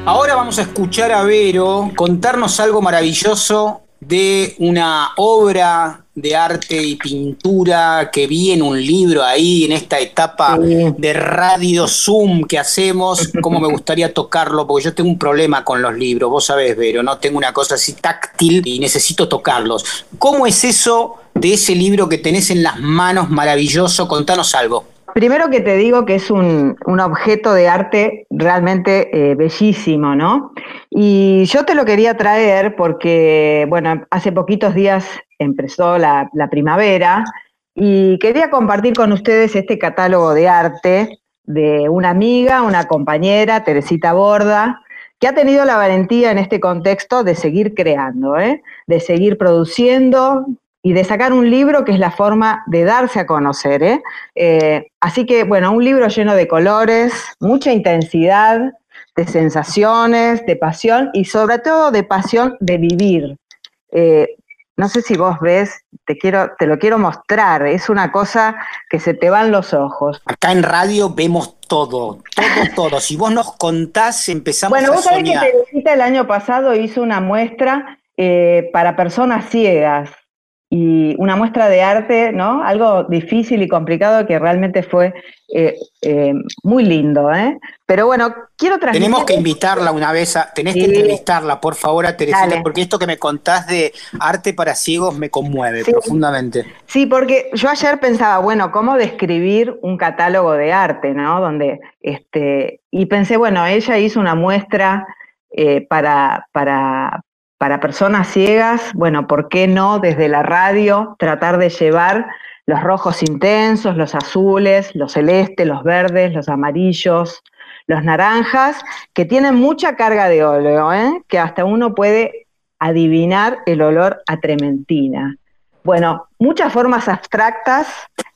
Ahora vamos a escuchar a Vero contarnos algo maravilloso de una obra de arte y pintura que vi en un libro ahí, en esta etapa de radio Zoom que hacemos, cómo me gustaría tocarlo, porque yo tengo un problema con los libros, vos sabés, Vero, ¿no? Tengo una cosa así táctil y necesito tocarlos. ¿Cómo es eso de ese libro que tenés en las manos maravilloso? Contanos algo. Primero que te digo que es un, objeto de arte realmente eh, bellísimo, ¿no? Y yo te lo quería traer porque, bueno, hace poquitos días empezó la, primavera y quería compartir con ustedes este catálogo de arte de una amiga, una compañera, Teresita Borda, que ha tenido la valentía en este contexto de seguir creando, ¿eh? de seguir produciendo, y de sacar un libro que es la forma de darse a conocer. ¿eh? Eh, así que, bueno, un libro lleno de colores, mucha intensidad, de sensaciones, de pasión y sobre todo de pasión de vivir. Eh, no sé si vos ves, te, quiero, te lo quiero mostrar, es una cosa que se te van los ojos. Acá en radio vemos todo, todo, todo. Si vos nos contás, empezamos bueno, a vos sabés que Teresita el año pasado hizo una muestra para personas ciegas y una muestra de arte, ¿no? Algo difícil y complicado que realmente fue eh, eh, muy lindo, ¿eh? Pero bueno, quiero transmitir... Tenemos que invitarla una vez, a, tenés que entrevistarla, por favor, a Teresita, porque esto que me contás de arte para ciegos me conmueve profundamente. Sí, porque yo ayer pensaba, bueno, ¿cómo describir un catálogo de arte, ¿no? Donde, este, y pensé, bueno, ella hizo una muestra eh, para, para, para personas ciegas, bueno, ¿por qué no desde la radio tratar de llevar los rojos intensos, los azules, los celestes, los verdes, los amarillos, los naranjas, que tienen mucha carga de óleo, ¿eh? que hasta uno puede adivinar el olor a trementina. Bueno, muchas formas abstractas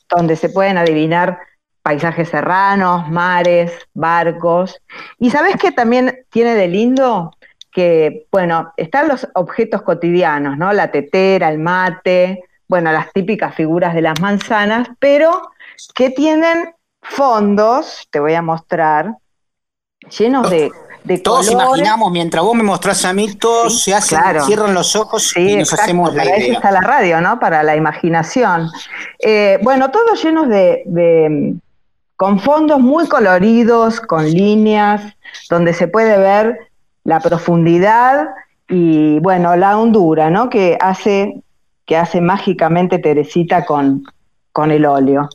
donde se pueden adivinar paisajes serranos, mares, barcos. ¿Y sabes qué también tiene de lindo? Que, bueno, están los objetos cotidianos, ¿no? La tetera, el mate, bueno, las típicas figuras de las manzanas, pero que tienen fondos, te voy a mostrar, llenos de, de todos imaginamos, mientras vos me mostrás a mí, todos se hacen, cierran los ojos y nos hacemos la para idea. Eso está la radio, ¿no? Para la imaginación. Eh, bueno, todos llenos de, de, con fondos muy coloridos, con líneas, donde se puede ver la profundidad y bueno, la hondura, ¿no? Que hace, que hace mágicamente Teresita con, con el óleo.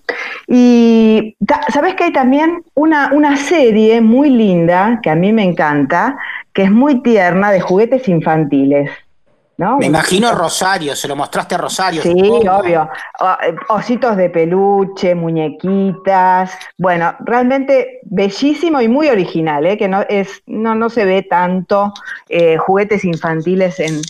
Y sabes que hay también una, una serie muy linda que a mí me encanta, que es muy tierna de juguetes infantiles. Me imagino Rosario, se lo mostraste a Rosario. Sí, obvio. Eh, ositos de peluche, muñequitas. Bueno, realmente bellísimo y muy original, ¿eh? que no, es, no, no se ve tanto eh, juguetes infantiles en,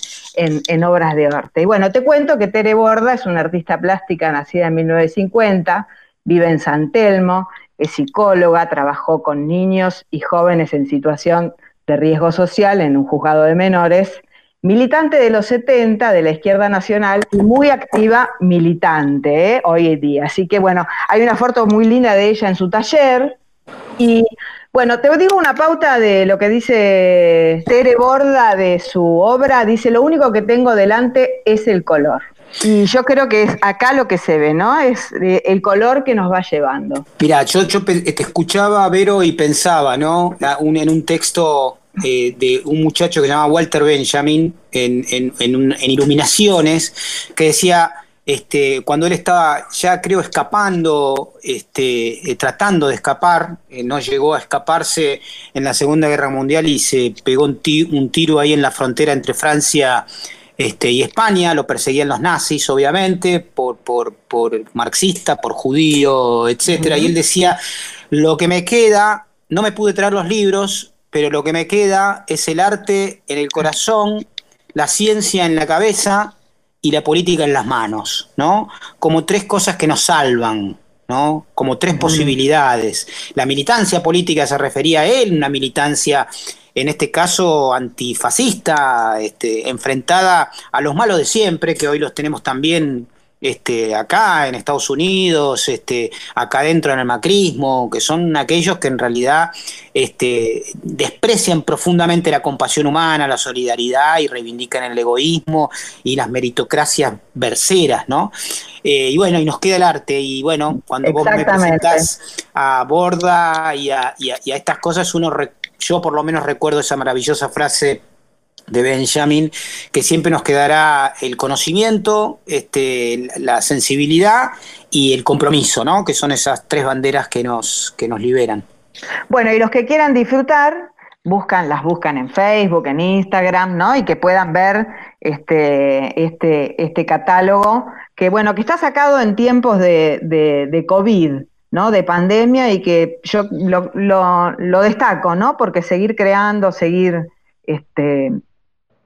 en, obras de arte. Y bueno, te cuento que Tere Borda es una artista plástica nacida en 1950, vive en San Telmo, es psicóloga, trabajó con niños y jóvenes en situación de riesgo social en un juzgado de menores militante de los 70 de la izquierda nacional y muy activa militante ¿eh? hoy en día. Así que bueno, hay una foto muy linda de ella en su taller. Y bueno, te digo una pauta de lo que dice Tere Borda de su obra. Dice, lo único que tengo delante es el color. Y yo creo que es acá lo que se ve, ¿no? Es eh, el color que nos va llevando. Mira, yo, yo te escuchaba, Vero, y pensaba, ¿no? en un texto eh, de un muchacho que se llama Walter Benjamin en, en, Iluminaciones, que decía, este, cuando él estaba ya creo escapando, este, eh, tratando de escapar, eh, no llegó a escaparse en la Segunda Guerra Mundial y se pegó un, tiro ahí en la frontera entre Francia Este, y España lo perseguían los nazis, obviamente, por, por, por marxista, por judío, etcétera. Y él decía, lo que me queda, no me pude traer los libros, pero lo que me queda es el arte en el corazón, la ciencia en la cabeza y la política en las manos, ¿no? Como tres cosas que nos salvan, ¿no? Como tres posibilidades. La militancia política se refería a él, una militancia en este caso antifascista, este, enfrentada a los malos de siempre, que hoy los tenemos también este, acá en Estados Unidos, este, acá dentro en el macrismo, que son aquellos que en realidad este, desprecian profundamente la compasión humana, la solidaridad y reivindican el egoísmo y las meritocracias berceras, ¿no? Eh, y bueno, y nos queda el arte, y bueno, cuando vos me presentás a Borda y a, y a estas cosas, uno, yo por lo menos recuerdo esa maravillosa frase de Benjamin, que siempre nos quedará el conocimiento, este, la sensibilidad y el compromiso, ¿no? que son esas tres banderas que nos, que nos liberan. Bueno, y los que quieran disfrutar, buscan, las buscan en Facebook, en Instagram, ¿no? Y que puedan ver este, este, este catálogo, que bueno, que está sacado en tiempos de, de, COVID, ¿no? De pandemia y que yo lo, lo, lo, destaco, ¿no? Porque seguir creando, seguir este,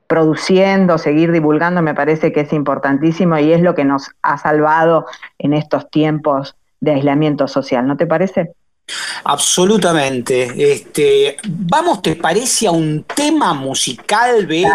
produciendo, seguir divulgando, me parece que es importantísimo y es lo que nos ha salvado en estos tiempos de aislamiento social, ¿no te parece? Absolutamente. Este, vamos, ¿te parece a un tema musical, Vero?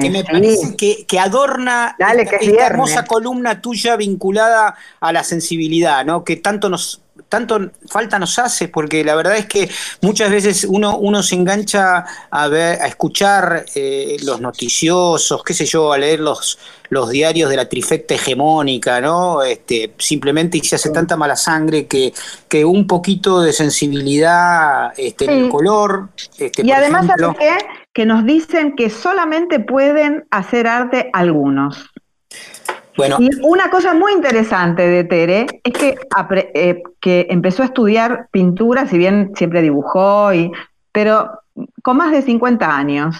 que me parece que, adorna esta, hermosa columna tuya vinculada a la sensibilidad, ¿no? Que tanto nos tanto falta nos hace, porque la verdad es que muchas veces uno, uno se engancha a ver, a escuchar eh, los noticiosos, qué sé yo, a leer los, los diarios de la trifecta hegemónica, ¿no? Este, simplemente y se hace tanta mala sangre que, que un poquito de sensibilidad este, en el color. Este, y además, ejemplo, qué? Que nos dicen que solamente pueden hacer arte algunos. Y una cosa muy interesante de Tere es que, eh, que empezó a estudiar pintura, si bien siempre dibujó, y, pero con más de 50 años.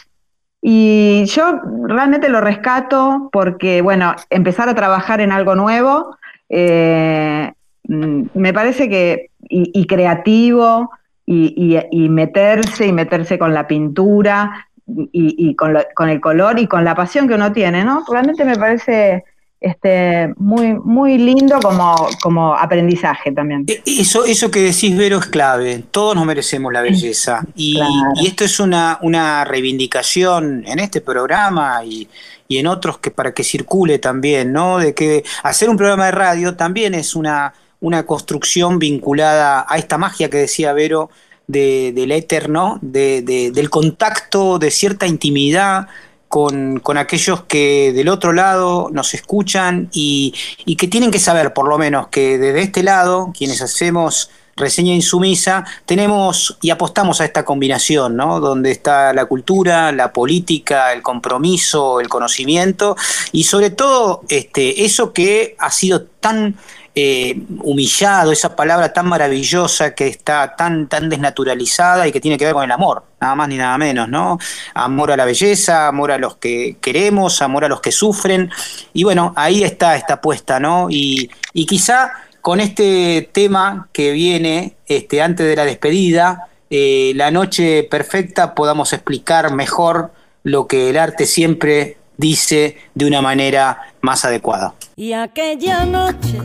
Y yo realmente lo rescato porque, bueno, empezar a trabajar en algo nuevo, eh, mm, me parece que, y, creativo, y, meterse, y meterse con la pintura, y, con, con, el color, y con la pasión que uno tiene, ¿no? Realmente me parece este, muy, muy lindo como, como aprendizaje también. E, eso, eso que decís, Vero, es clave. Todos nos merecemos la belleza. Y, y esto es una, una reivindicación en este programa y, y, en otros que para que circule también, ¿no? De que hacer un programa de radio también es una, una construcción vinculada a esta magia que decía Vero de, del éter, ¿no? De, de, del contacto, de cierta intimidad con, aquellos que del otro lado nos escuchan y, que tienen que saber, por lo menos, que desde este lado, quienes hacemos reseña insumisa, tenemos y apostamos a esta combinación, ¿no? Donde está la cultura, la política, el compromiso, el conocimiento y sobre todo este, eso que ha sido tan eh, humillado, esa palabra tan maravillosa que está tan, tan desnaturalizada y que tiene que ver con el amor, nada más ni nada menos, ¿no? Amor a la belleza, amor a los que queremos, amor a los que sufren. Y bueno, ahí está esta apuesta, ¿no? Y, quizá con este tema que viene este, antes de la despedida, eh, la noche perfecta, podamos explicar mejor lo que el arte siempre dice de una manera más adecuada. Y aquella noche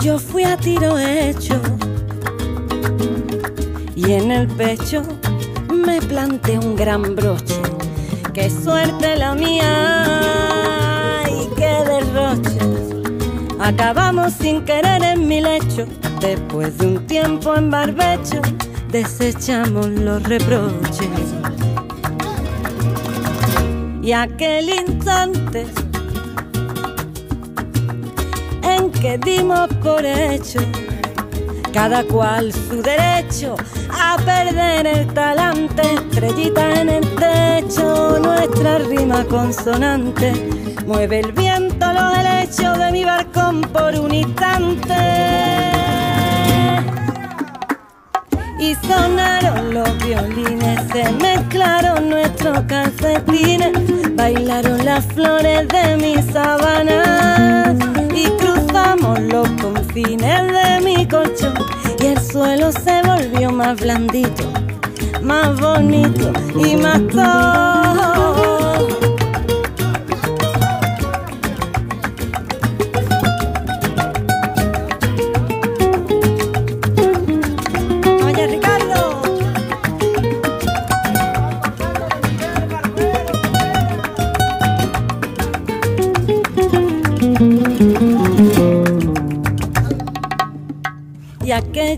yo fui a tiro hecho y en el pecho me planté un gran broche. Qué suerte la mía y qué derroche. Acabamos sin querer en mi lecho, después de un tiempo en barbecho, desechamos los reproches. Y aquel instante que dimos por hecho, cada cual su derecho a perder el talante, estrellita en el techo, nuestra rima consonante, mueve el viento los helechos de mi barcón por un instante. Y sonaron los violines, se mezclaron nuestros calcetines, bailaron las flores de mis sábanas y cruzamos los confines de mi colchón y el suelo se volvió más blandito, más bonito y más todo.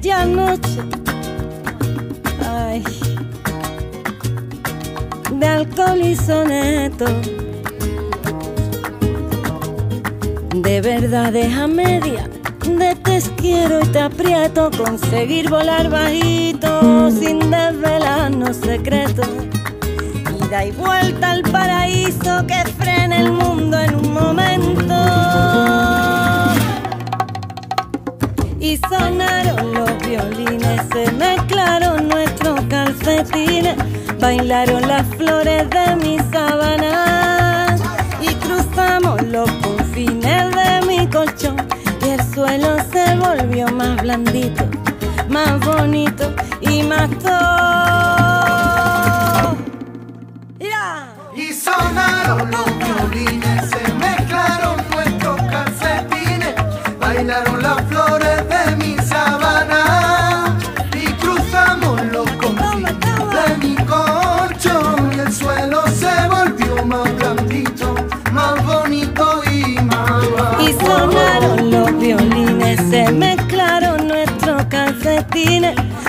Aquella noche, ay, de alcohol y soneto, de verdades a media, de te quiero y te aprieto, conseguir volar bajito sin desvelarnos secretos. Ida y vuelta al paraíso que frena el mundo en un momento. Y sonaron los violines, se mezclaron nuestros calcetines, bailaron las flores de mis sábanas y cruzamos los confines de mi colchón y el suelo se volvió más blandito, más bonito y más todo. Y sonaron los violines, se mezclaron nuestros calcetines, bailaron las flores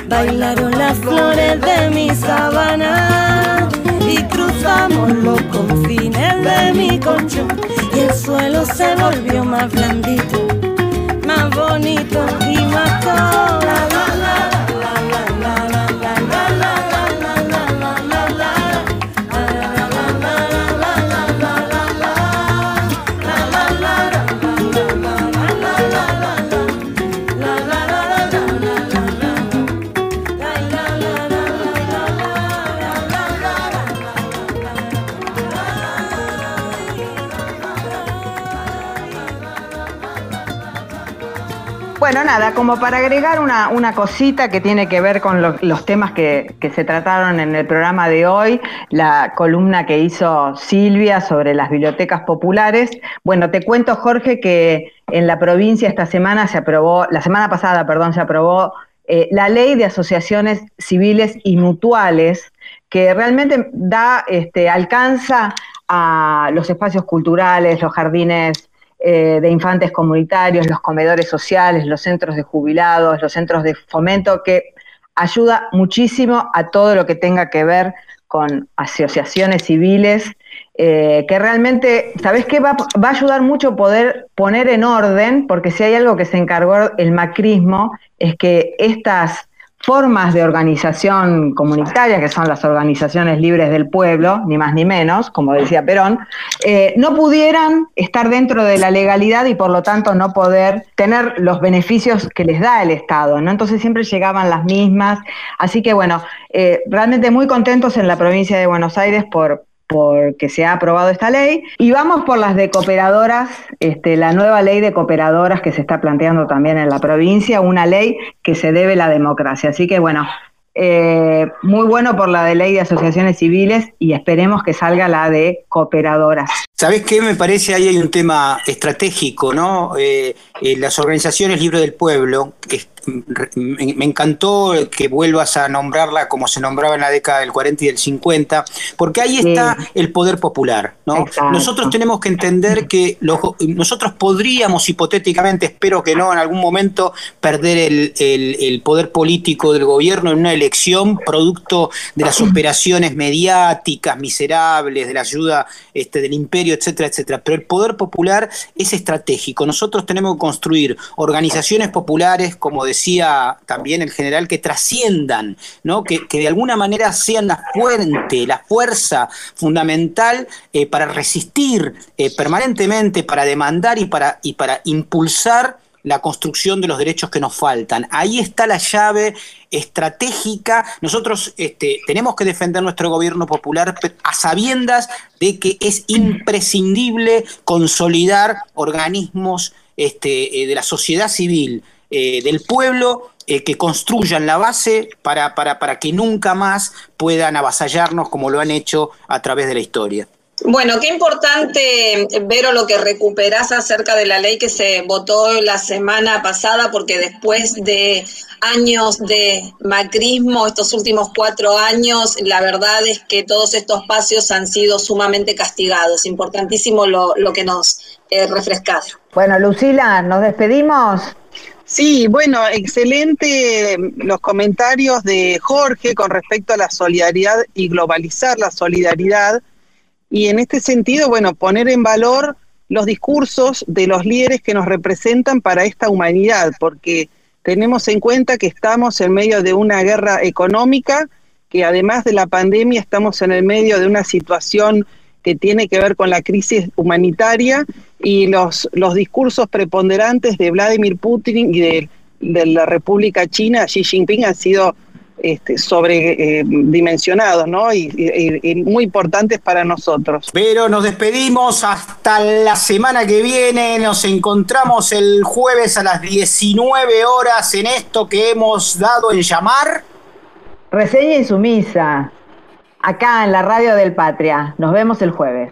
bailaron las flores de mi sabana y cruzamos los confines de mi colchón y el suelo se volvió más blandito, más bonito y más todo. Como para agregar una, cosita que tiene que ver con lo- los temas que, que se trataron en el programa de hoy, la columna que hizo Silvia sobre las bibliotecas populares. Bueno, te cuento, Jorge, que en la provincia esta semana se aprobó, la semana pasada, perdón, se aprobó eh, la ley de asociaciones civiles y mutuales, que realmente da, este, alcanza a los espacios culturales, los jardines eh, de infantes comunitarios, los comedores sociales, los centros de jubilados, los centros de fomento, que ayuda muchísimo a todo lo que tenga que ver con asociaciones civiles, eh, que realmente, ¿sabés qué? Va, va a ayudar mucho poder poner en orden, porque si hay algo que se encargó el macrismo, es que estas formas de organización comunitaria, que son las organizaciones libres del pueblo, ni más ni menos, como decía Perón, eh, no pudieran estar dentro de la legalidad y por lo tanto no poder tener los beneficios que les da el Estado, ¿no? Entonces siempre llegaban las mismas. Así que bueno, eh, realmente muy contentos en la provincia de Buenos Aires por porque se ha aprobado esta ley. Y vamos por las de cooperadoras, este, la nueva ley de cooperadoras que se está planteando también en la provincia, una ley que se debe a la democracia. Así que bueno, eh, muy bueno por la de ley de asociaciones civiles y esperemos que salga la de cooperadoras. ¿Sabés qué? Me parece ahí hay un tema estratégico, ¿no? Eh, eh, las organizaciones libres del pueblo, que me, me encantó que vuelvas a nombrarla como se nombraba en la década del 40 y del 50, porque ahí está el poder popular, ¿no? Nosotros tenemos que entender que los- nosotros podríamos hipotéticamente, espero que no, en algún momento perder el, el- el poder político del gobierno en una elección producto de las operaciones mediáticas miserables, de la ayuda este, del imperio, etcétera, etcétera. Pero el poder popular es estratégico. Nosotros tenemos que construir organizaciones populares, como decía también el general, que trasciendan, ¿no? que, que de alguna manera sean la fuente, la fuerza fundamental eh, para resistir eh, permanentemente, para demandar y para, y para impulsar la construcción de los derechos que nos faltan. Ahí está la llave estratégica. Nosotros este, tenemos que defender nuestro gobierno popular a sabiendas de que es imprescindible consolidar organismos este, eh, de la sociedad civil, eh, del pueblo, eh, que construyan la base para, para, para que nunca más puedan avasallarnos como lo han hecho a través de la historia. Bueno, qué importante, Vero, lo que recuperás acerca de la ley que se votó la semana pasada, porque después de años de macrismo, estos últimos cuatro años, la verdad es que todos estos espacios han sido sumamente castigados. Importantísimo lo, que nos eh, refrescás. Bueno, Lucila, nos despedimos. Sí, bueno, excelente los comentarios de Jorge con respecto a la solidaridad y globalizar la solidaridad y en este sentido, bueno, poner en valor los discursos de los líderes que nos representan para esta humanidad, porque tenemos en cuenta que estamos en medio de una guerra económica, que además de la pandemia estamos en el medio de una situación que tiene que ver con la crisis humanitaria y los, los discursos preponderantes de Vladimir Putin y de, de la República China, Xi Jinping, han sido este, sobredimensionados, ¿no? Y, muy importantes para nosotros. Pero nos despedimos hasta la semana que viene. Nos encontramos el jueves a las 19 horas en esto que hemos dado en llamar. Reseña insumisa. Acá en la radio del Patria. Nos vemos el jueves.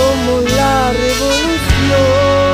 como la revolución.